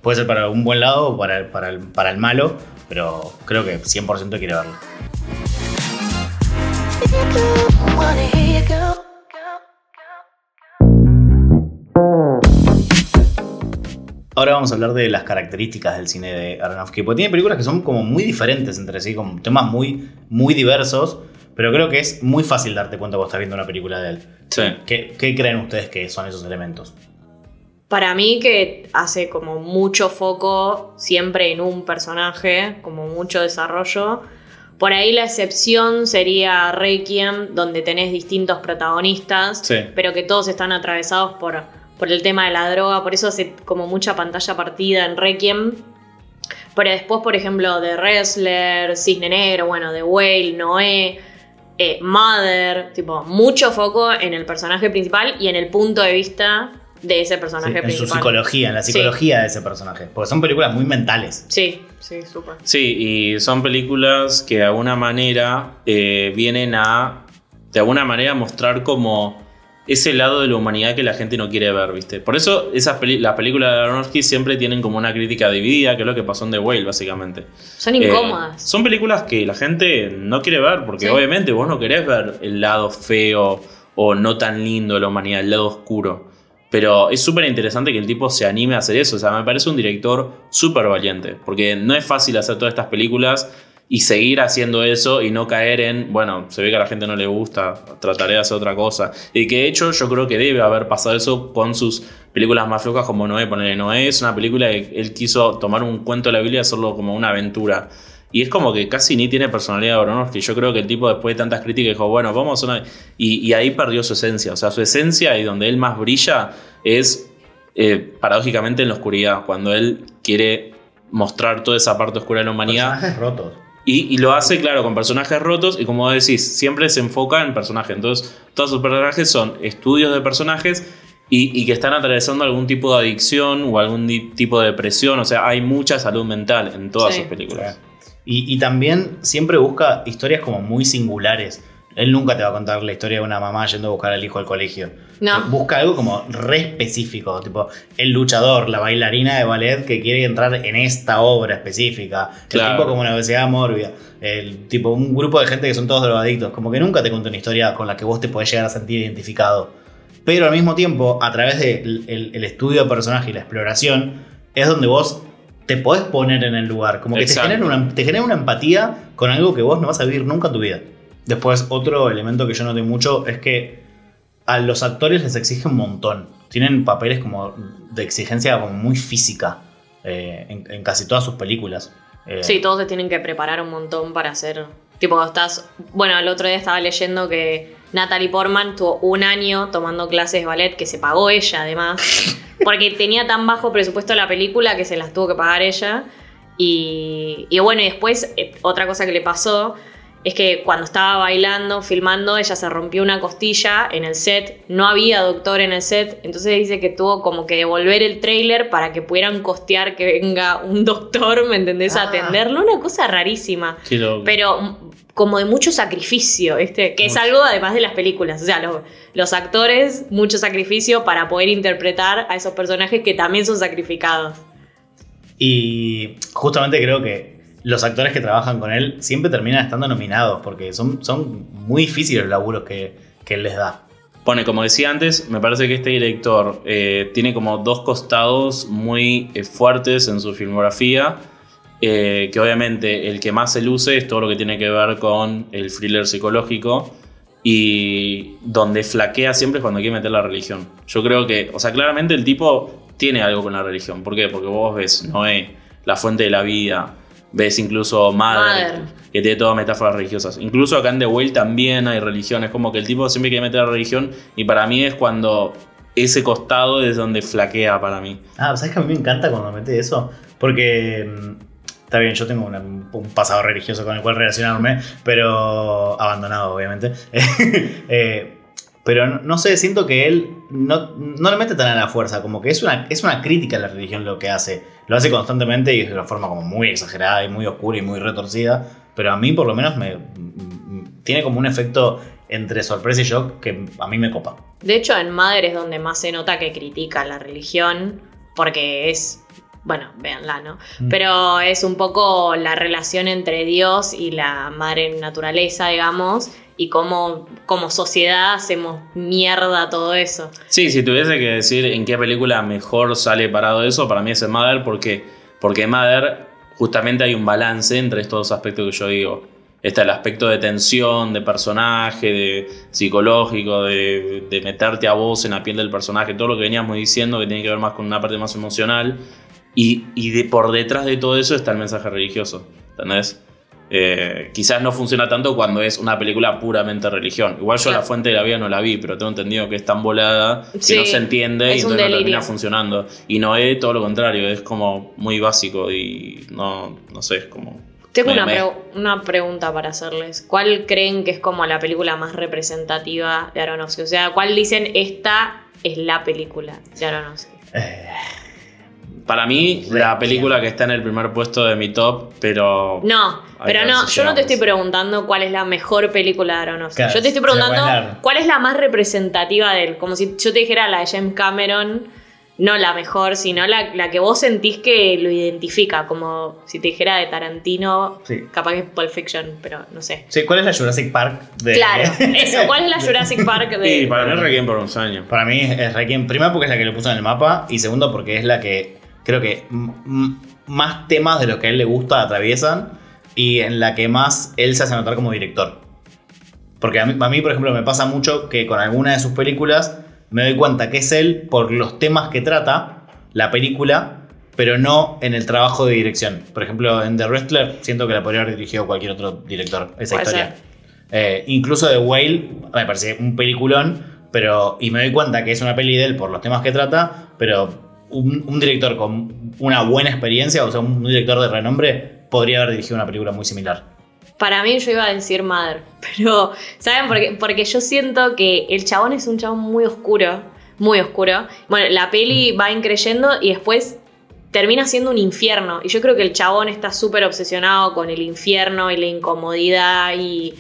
Puede ser para un buen lado o para, para, el, para el malo, pero creo que 100% quiere verlo. Ahora vamos a hablar de las características del cine de Aronofsky, porque tiene películas que son como muy diferentes entre sí, con temas muy, muy diversos, pero creo que es muy fácil darte cuenta cuando estás viendo una película de él. Sí. ¿Qué, ¿Qué, creen ustedes que son esos elementos? Para mí que hace como mucho foco siempre en un personaje, como mucho desarrollo. Por ahí la excepción sería Requiem, donde tenés distintos protagonistas, Sí. pero que todos están atravesados por, por el tema de la droga, por eso hace como mucha pantalla partida en Requiem. Pero después, por ejemplo, de Wrestler, Cisne Negro, bueno, de Whale, Noé, eh, Mother, tipo, mucho foco en el personaje principal y en el punto de vista de ese personaje Sí, en su psicología, en la Sí. psicología de ese personaje. Porque son películas muy mentales. Sí, sí, súper. Sí, y son películas que de alguna manera eh, vienen a, de alguna manera, mostrar como ese lado de la humanidad que la gente no quiere ver, ¿viste? Por eso esas las películas de Aronofsky siempre tienen como una crítica dividida, que es lo que pasó en The Whale, básicamente. Son Eh, incómodas. son películas que la gente no quiere ver, porque Sí. obviamente vos no querés ver el lado feo o no tan lindo de la humanidad, el lado oscuro. Pero es súper interesante que el tipo se anime a hacer eso. O sea, me parece un director súper valiente. Porque no es fácil hacer todas estas películas y seguir haciendo eso y no caer en, bueno, se ve que a la gente no le gusta, trataré de hacer otra cosa. Y que de hecho yo creo que debe haber pasado eso con sus películas más flojas como Noé. Ponerle Noé es una película que él quiso tomar un cuento de la Biblia y hacerlo como una aventura. Y es como que casi ni tiene personalidad de Aronofsky. Yo creo que el tipo después de tantas críticas dijo, bueno, vamos a una... Y, y ahí perdió su esencia. O sea, su esencia y donde él más brilla es eh, paradójicamente en la oscuridad. Cuando él quiere mostrar toda esa parte oscura de la humanidad. Personajes rotos. Y, y lo hace, claro, con personajes rotos y como decís, siempre se enfoca en personajes. Entonces, todos sus personajes son estudios de personajes y, y que están atravesando algún tipo de adicción o algún tipo de depresión. O sea, hay mucha salud mental en todas Sí. sus películas. Y, y también siempre busca historias como muy singulares. Él nunca te va a contar la historia de una mamá yendo a buscar al hijo al colegio. No. Busca algo como re específico, tipo el luchador, la bailarina de ballet que quiere entrar en esta obra específica. El Claro. tipo como una obesidad mórbida. El tipo, un grupo de gente que son todos drogadictos. Como que nunca te cuenta una historia con la que vos te podés llegar a sentir identificado. Pero al mismo tiempo, a través del el- el estudio de personaje y la exploración, es donde vos te podés poner en el lugar. Como que te genera, una, te genera una empatía con algo que vos no vas a vivir nunca en tu vida. Después, otro elemento que yo noté mucho es que a los actores les exige un montón. Tienen papeles como de exigencia como muy física eh, en, en casi todas sus películas. Eh, Sí, todos se tienen que preparar un montón para hacer. Tipo, estás. Bueno, el otro día estaba leyendo que Natalie Portman tuvo un año tomando clases de ballet que se pagó ella, además. Porque tenía tan bajo presupuesto la película que se las tuvo que pagar ella. Y, y bueno, y después, eh, otra cosa que le pasó es que cuando estaba bailando, filmando, ella se rompió una costilla en el set. No había doctor en el set. Entonces dice que tuvo como que devolver el trailer para que pudieran costear que venga un doctor, ¿me entendés? A Ah. atenderlo. Una cosa rarísima. Qué loco. Pero como de mucho sacrificio, ¿viste? Que es algo además de las películas. O sea, lo- los actores, mucho sacrificio para poder interpretar a esos personajes que también son sacrificados. Y justamente creo que los actores que trabajan con él siempre terminan estando nominados porque son, son muy difíciles los laburos que, que él les da. Pone, como decía antes, me parece que este director eh, tiene como dos costados muy eh, fuertes en su filmografía. eh, que obviamente el que más se luce es todo lo que tiene que ver con el thriller psicológico. Y donde flaquea siempre es cuando quiere meter la religión. Yo creo que, o sea, claramente el tipo tiene algo con la religión. ¿Por qué? Porque vos ves Noé, la fuente de la vida, ves incluso Madre, que tiene todas metáforas religiosas. Incluso acá en The Whale también hay religión. Es como que el tipo siempre quiere meter la religión. Y para mí es cuando ese costado es donde flaquea para mí. Ah, ¿sabes que a mí me encanta cuando mete eso? Porque mm, está bien, yo tengo una- un pasado religioso con el cual relacionarme, pero abandonado, obviamente. Eh, pero no, no sé, siento que él no, no le mete tan a la fuerza, como que es una, es una crítica a la religión lo que hace. Lo hace constantemente y de una forma como muy exagerada y muy oscura y muy retorcida, pero a mí por lo menos me, mm, tiene como un efecto entre sorpresa y shock que a mí me copa. De hecho, en Mother es donde más se nota que critica la religión, porque es, bueno, véanla, ¿no? Mm. Pero es un poco la relación entre Dios y la madre naturaleza, digamos, y cómo como sociedad hacemos mierda todo eso. Sí, si tuviese que decir en qué película mejor sale parado eso, para mí es en Mother, porque, porque en Mother justamente hay un balance entre estos dos aspectos que yo digo. Está el aspecto de tensión, de personaje, de psicológico, de, de meterte a vos en la piel del personaje, todo lo que veníamos diciendo que tiene que ver más con una parte más emocional. Y, y de, por detrás de todo eso está el mensaje religioso. ¿Entendés? Eh, quizás no funciona tanto cuando es una película puramente religión. Igual yo Claro. La Fuente de la Vida no la vi, pero tengo entendido que es tan volada que Sí, no se entiende y entonces no termina funcionando. Y Noé, todo lo contrario, es como muy básico y no, no sé, es como. Tengo una, pre- una pregunta para hacerles. ¿Cuál creen que es como la película más representativa de Aronofsky? O sea, ¿cuál dicen esta es la película de Aronofsky? Eh, Para mí, la película que está en el primer puesto de mi top, pero. No, pero no, si yo no te estoy preguntando cuál es la mejor película de Aronofsky. Claro, yo te estoy o sea, ¿cuál preguntando cuál es la más representativa de él. Como si yo te dijera la de James Cameron, no la mejor, sino la, la que vos sentís que lo identifica. Como si te dijera de Tarantino, Sí. capaz que es Pulp Fiction, pero no sé. sí, ¿Cuál es la Jurassic Park? De... Claro, eso. ¿Cuál es la Jurassic Park de.? Sí, para mí es Requiem por un sueño. Para mí es es Requiem, primero porque es la que lo puso en el mapa y segundo porque es la que creo que más temas de los que a él le gusta atraviesan y en la que más él se hace notar como director. Porque a mí, a mí, por ejemplo, me pasa mucho que con alguna de sus películas me doy cuenta que es él por los temas que trata la película, pero no en el trabajo de dirección. Por ejemplo, en The Wrestler siento que la podría haber dirigido cualquier otro director, esa historia. Eh, incluso The Whale me parece un peliculón, pero y me doy cuenta que es una peli de él por los temas que trata, pero un, director con una buena experiencia, o sea, un director de renombre, podría haber dirigido una película muy similar. Para mí yo iba a decir Mother, pero ¿saben por qué? Porque yo siento que el chabón es un chabón muy oscuro, muy oscuro. Bueno, la peli va increyendo y después termina siendo un infierno. Y yo creo que el chabón está súper obsesionado con el infierno y la incomodidad y,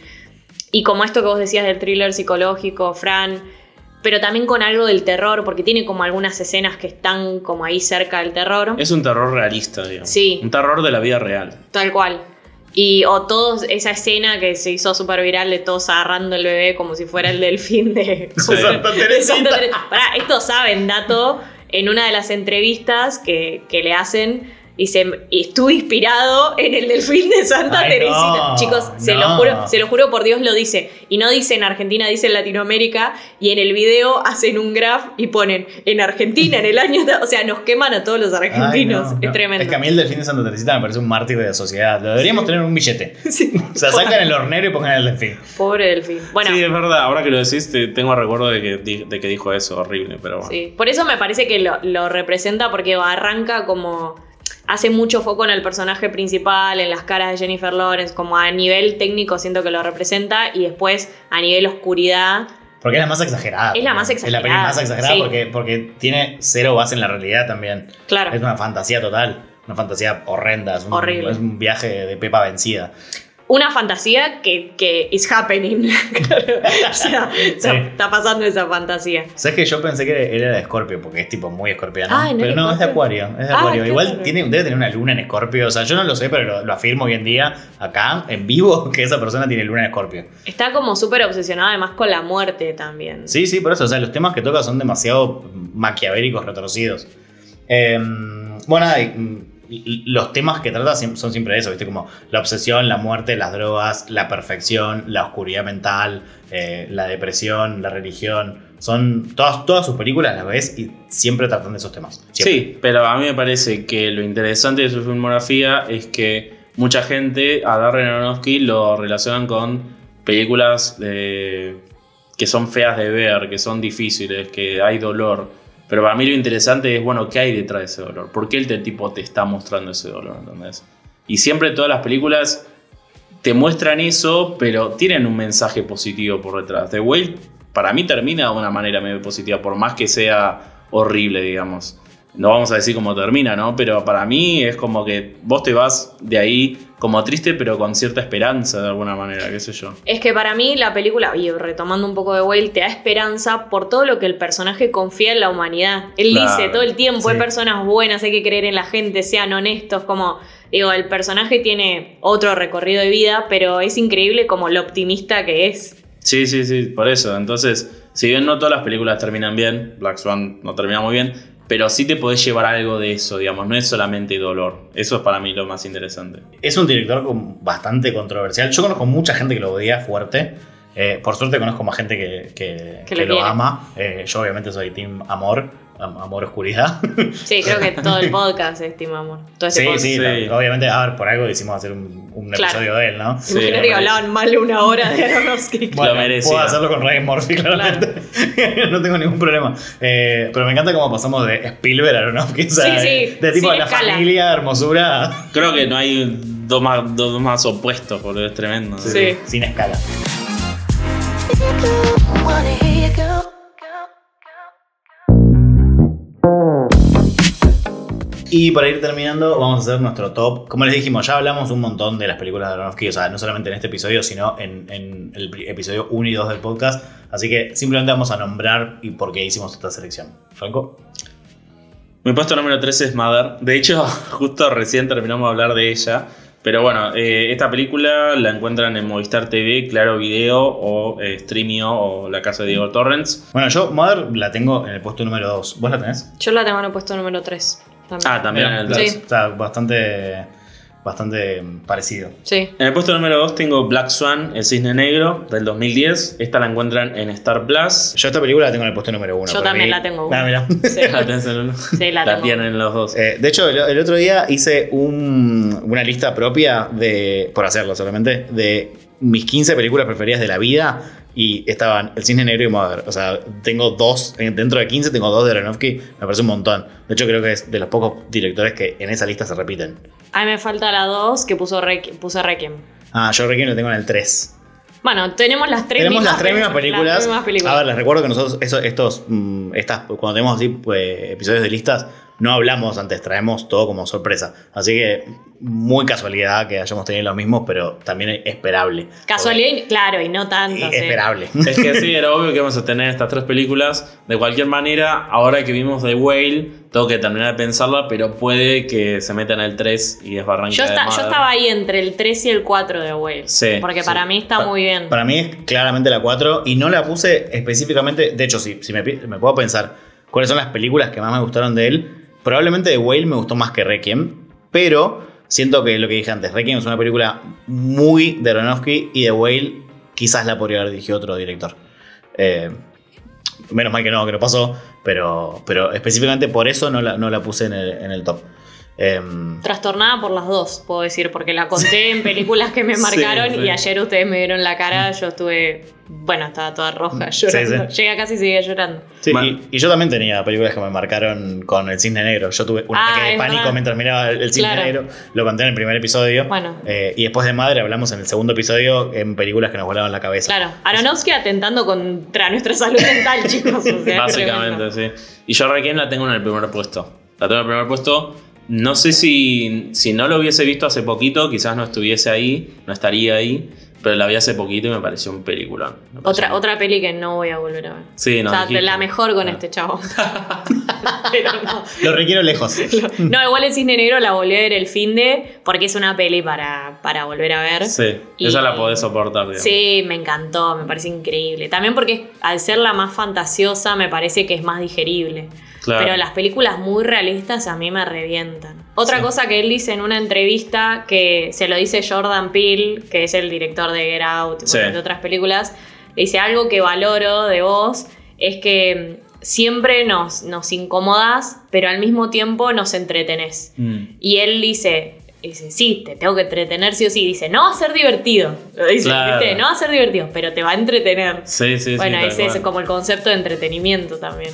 y como esto que vos decías del thriller psicológico, Fran, pero también con algo del terror, porque tiene como algunas escenas que están como ahí cerca del terror. Es un terror realista, digamos. Sí. Un terror de la vida real. Tal cual. Y o todos, esa escena que se hizo súper viral de todos agarrando el bebé como si fuera el delfín de, Sí. De. Santa Teresita. Pará, esto saben, dato, en una de las entrevistas que, que le hacen, dice, estuve inspirado en el delfín de Santa Ay, Teresita. no, Chicos, se no. lo juro, se lo juro por Dios lo dice. Y no dice en Argentina, dice en Latinoamérica. Y en el video hacen un graph y ponen en Argentina, en el año. O sea, nos queman a todos los argentinos. Ay, no, es no. tremendo. Es que a mí el delfín de Santa Teresita me parece un mártir de la sociedad. Lo deberíamos tener en un billete. Sí. O sea, sacan el hornero y pongan el delfín. Pobre delfín. Bueno, Sí, es verdad. Ahora que lo decís, te- tengo recuerdo de que, de que dijo eso. Horrible, pero bueno. sí. Por eso me parece que lo, lo representa porque arranca como. Hace mucho foco en el personaje principal, en las caras de Jennifer Lawrence, como a nivel técnico siento que lo representa y después a nivel oscuridad. Porque es la más exagerada. Es la más Es la peli exagerada, más exagerada sí. porque, porque tiene cero base en la realidad también. Claro. Es una fantasía total. Una fantasía horrenda. Es un, Horrible. Es un viaje de Pepa vencida. Una fantasía que, que is happening. O sea, está, Sí. está pasando esa fantasía. ¿Sabes que yo pensé que era de Escorpio? Porque es tipo muy escorpiano. Ah, ¿no pero no, es de? Acuario. Es de Ah, Acuario. qué Igual tiene, debe tener una luna en Escorpio. O sea, yo no lo sé, pero lo, lo afirmo hoy en día, acá, en vivo, que esa persona tiene luna en Escorpio. Está como súper obsesionada además con la muerte también. Sí, sí, por eso. O sea, los temas que toca son demasiado maquiavélicos, retorcidos. Eh, bueno, mm, los temas que trata son siempre eso, ¿viste? Como la obsesión, la muerte, las drogas, la perfección, la oscuridad mental, eh, la depresión, la religión. Son todas, todas sus películas las ves y siempre tratan de esos temas. Sí, pero a mí me parece que lo interesante de su filmografía es que mucha gente a Darren Aronofsky lo relacionan con películas de- que son feas de ver, que son difíciles, que hay dolor. Pero para mí lo interesante es, bueno, ¿qué hay detrás de ese dolor? ¿Por qué el tipo te está mostrando ese dolor? ¿entendés? Y siempre todas las películas te muestran eso, pero tienen un mensaje positivo por detrás. The Whale para mí termina de una manera medio positiva, por más que sea horrible, digamos. No vamos a decir cómo termina, ¿no? Pero para mí es como que vos te vas de ahí como triste, pero con cierta esperanza de alguna manera, qué sé yo. Es que para mí la película, y retomando un poco de Whale, te da esperanza por todo lo que el personaje confía en la humanidad. Él Claro, dice todo el tiempo, sí. hay personas buenas, hay que creer en la gente, sean honestos, como, digo, el personaje tiene otro recorrido de vida, pero es increíble como lo optimista que es. Sí, sí, sí, por eso. Entonces, si bien no todas las películas terminan bien, Black Swan no termina muy bien, pero sí te podés llevar algo de eso, digamos, no es solamente dolor. Eso es para mí lo más interesante. Es un director con- bastante controversial. Yo conozco mucha gente que lo odia fuerte. Eh, por suerte conozco más gente que, que- Que que lo ama. Eh, yo obviamente soy team amor, am- amor oscuridad. Sí, creo que todo el podcast es Team Amor. Todo este sí, podcast. sí, Sí. obviamente, a ver, por algo decimos hacer un, un Claro. episodio de él, ¿no? Sí, Imagínate lo que hablaban mal de una hora de Aronofsky. Lo merecía. puedo hacerlo con Ryan Murphy, claramente. no tengo ningún problema. Eh, pero me encanta cómo pasamos de Spielberg a Aronofsky. O sea, Sí, sí, de, de tipo de la escala. familia, hermosura, Creo que no hay dos más, dos más opuestos, porque es tremendo. Sí. sin escala. Y para ir terminando, vamos a hacer nuestro top. Como les dijimos, ya hablamos un montón de las películas de Aronofsky, o sea, no solamente en este episodio, sino en, en el episodio 1 y 2 del podcast. Así que simplemente vamos a nombrar y por qué hicimos esta selección. Franco. Mi puesto número 13 es Mother. De hecho, justo recién terminamos de hablar de ella. Pero bueno, eh, esta película la encuentran en Movistar TV, Claro Video o eh, Streamio o La Casa de Diego Torrents. Bueno, yo Mother la tengo en el puesto número 2. ¿Vos la tenés? Yo la tengo en el puesto número 3. Ah, también en el La- 3. Sí. O sea, bastante, bastante parecido. Sí. En el puesto número 2 tengo Black Swan, El Cisne Negro, del 2010. Esta la encuentran en Star Plus. Yo esta película la tengo en el puesto número 1. Yo también la tengo Ah, uno. mira. Sí, La en. Sí, la La tengo. tienen los dos. Eh, de hecho, el, el otro día hice un- una lista propia de, por hacerlo solamente, de mis 15 películas preferidas de la vida y estaban El Cisne Negro y Mother. O sea, tengo dos, en- dentro de 15 tengo dos de Aronofsky, me parece un montón. De hecho, creo que es de los pocos directores que en esa lista se repiten. A mí me falta la 2 que puso Requiem, puse Requiem. Ah, yo Requiem lo tengo en el 3. Bueno, tenemos las tres Tenemos mismas las tres mismas pe- películas. las tres mismas películas. A ver, les recuerdo que nosotros, eso- estos, mm, estas, cuando tenemos así, pues, episodios de listas, no hablamos antes, traemos todo como sorpresa. Así que, muy casualidad que hayamos tenido los mismos, pero también esperable. Casualidad, y- claro, y no tanto. Y sí. Esperable. Es que sí, era obvio que íbamos a tener estas tres películas. De cualquier manera, ahora que vimos The Whale, tengo que terminar de pensarla, pero puede que se meta en el 3 y desbarranque Yo, de yo estaba ahí entre el 3 y el 4 de Whale. Sí, Porque sí. para mí está Pa- muy bien. Para mí es claramente la 4 y no la puse específicamente. De hecho, si, si me puedo pensar cuáles son las películas que más me gustaron de él, probablemente The Whale me gustó más que Requiem, pero siento que lo que dije antes, Requiem es una película muy de Aronofsky y The Whale quizás la podría haber dirigido otro director. Eh, menos mal que no, que no pasó, pero, pero específicamente por eso no la, no la puse en el, en el top. Em, Trastornada por las dos, puedo decir, porque la conté en películas que me marcaron sí. y ayer ustedes me vieron la cara, yo estuve, bueno, estaba toda roja llorando. sí. Llegué a casa y seguía llorando. Y, y yo también tenía películas que me marcaron con el cisne negro. Yo tuve un Ah, ataque de es pánico verdad. mientras miraba el, Claro. negro. Lo conté en el primer episodio. Bueno. Eh, y después de Madre hablamos en el segundo episodio en películas que nos volaban la cabeza. Claro, Aronofsky atentando contra nuestra salud mental, chicos. o sea, Básicamente, sí. Y yo Requiem la tengo en el primer puesto. La tengo en el primer puesto. No sé si, si no lo hubiese visto hace poquito, quizás no estuviese ahí, no estaría ahí, pero la vi hace poquito y me pareció un peliculón. Pareció Otra, otra peli que no voy a volver a ver. Sí, no, o sea, dijiste. la mejor con Ah. este chavo. Pero no. Lo requiero lejos. No, igual el Cisne Negro la volví a ver el fin de porque es una peli para, para volver a ver. Sí, Y- esa la podés soportar, digamos. Sí, me encantó, me parece increíble. También porque al ser la más fantasiosa me parece que es más digerible. Claro. Pero las películas muy realistas a mí me revientan. Otra Sí. cosa que él dice en una entrevista, que se lo dice Jordan Peele, que es el director de Get Out y Sí. de otras películas, dice algo que valoro de vos, es que siempre nos, nos incomodás, pero al mismo tiempo nos entretenés. Mm. Y él dice, dice, sí, te tengo que entretener sí o sí. Dice, no va a ser divertido. Dice. No va a ser divertido, pero te va a entretener. Sí, sí, sí. bueno, ese es como el concepto de entretenimiento también.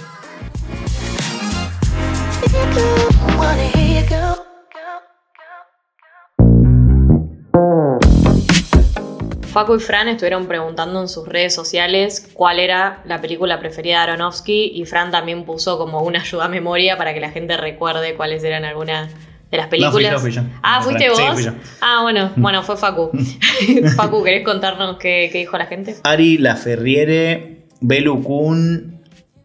Facu y Fran estuvieron preguntando en sus redes sociales cuál era la película preferida de Aronofsky y Fran también puso como una ayuda a memoria para que la gente recuerde cuáles eran algunas de las No, fui películas. yo, fui yo. Ah, ¿fuiste vos? Sí, fui yo. Ah, bueno, bueno, fue Facu. Facu, ¿querés contarnos qué, qué dijo la gente? Ari La Ferriere, Belu Kun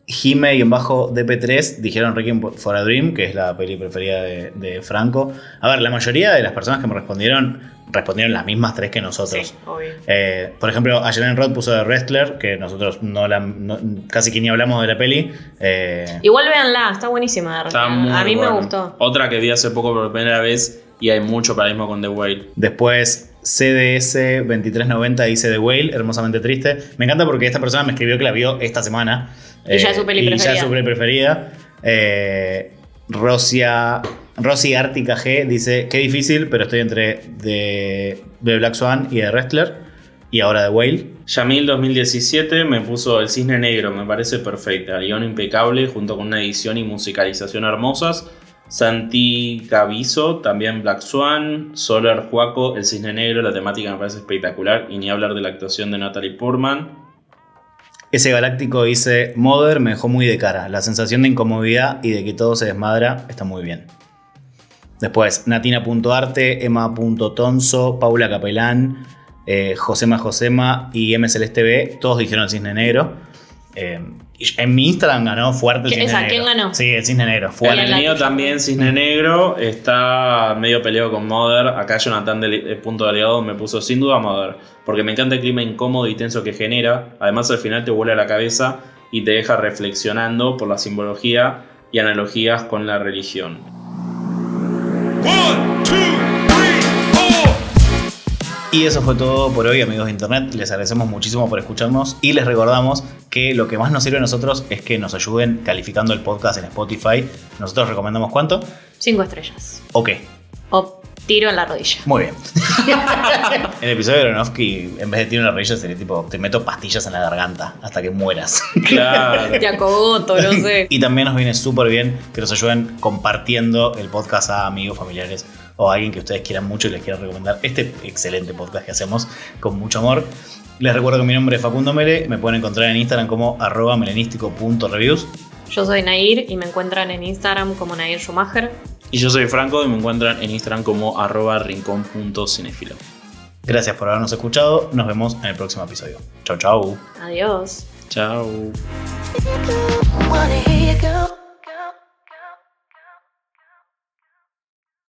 Jime-DP3 dijeron Requiem for a Dream, que es la peli preferida de, de Franco. A ver, la mayoría de las personas que me respondieron respondieron las mismas tres que nosotros. Sí, obvio. Eh, por ejemplo, Ayelen Roth puso de Wrestler, que nosotros no la, no- casi que ni hablamos de la peli. Eh, Igual véanla, está buenísima. de Está a mí me gustó. Otra que vi hace poco por primera vez y hay mucho paralelismo con The Whale. Después CDS 2390 dice The Whale, hermosamente triste. Me encanta porque esta persona me escribió que la vio esta semana. Eh, Y ya es su peli y ya preferida. es su peli preferida. Eh, Rosia, Rosy Ártica G dice, qué difícil, pero estoy entre de, de Black Swan y de Wrestler. Y ahora The Whale. Yamil 2017 me puso El Cisne Negro, me parece perfecta. Guión impecable, junto con una edición y musicalización hermosas. Santi Cavizo, también Black Swan. Solar Juaco, El Cisne Negro, la temática me parece espectacular. Y ni hablar de la actuación de Natalie Portman. Ese galáctico dice, Mother me dejó muy de cara. La sensación de incomodidad y de que todo se desmadra está muy bien. Después, Natina.arte, Emma.tonso, Paula Capelán, eh, Josema Josema y M Celeste B, todos dijeron el cisne negro. Eh, en mi Instagram ganó fuerte el ¿Qué- cisne esa, negro. quién ganó? Sí, el cisne negro, En el mío también Cisne Negro está medio peleado con Mother. Acá Jonathan de, de Punto de Aliado me puso sin duda Mother. Porque me encanta el clima incómodo y tenso que genera. Además al final te vuela la cabeza y te deja reflexionando por la simbología y analogías con la religión. One, two. Y eso fue todo por hoy, amigos de internet. Les agradecemos muchísimo por escucharnos y les recordamos que lo que más nos sirve a nosotros es que nos ayuden calificando el podcast en Spotify. Nosotros recomendamos cuánto. Cinco estrellas. Ok, O tiro en la rodilla. muy bien. en el episodio de Aronofsky, en vez de tiro en la rodilla, sería tipo: te meto pastillas en la garganta hasta que mueras. Claro. Te acogoto, no sé. y también nos viene súper bien que nos ayuden compartiendo el podcast a amigos, familiares o a alguien que ustedes quieran mucho y les quiera recomendar este excelente podcast que hacemos con mucho amor. Les recuerdo que mi nombre es Facundo Mele, me pueden encontrar en Instagram como arroba melenístico.reviews. Yo soy Nair y me encuentran en Instagram como Nair Schumacher. Y yo soy Franco y me encuentran en Instagram como arroba rincón.cinefilo. Gracias por habernos escuchado, nos vemos en el próximo episodio. Chau chau. Adiós. Chao.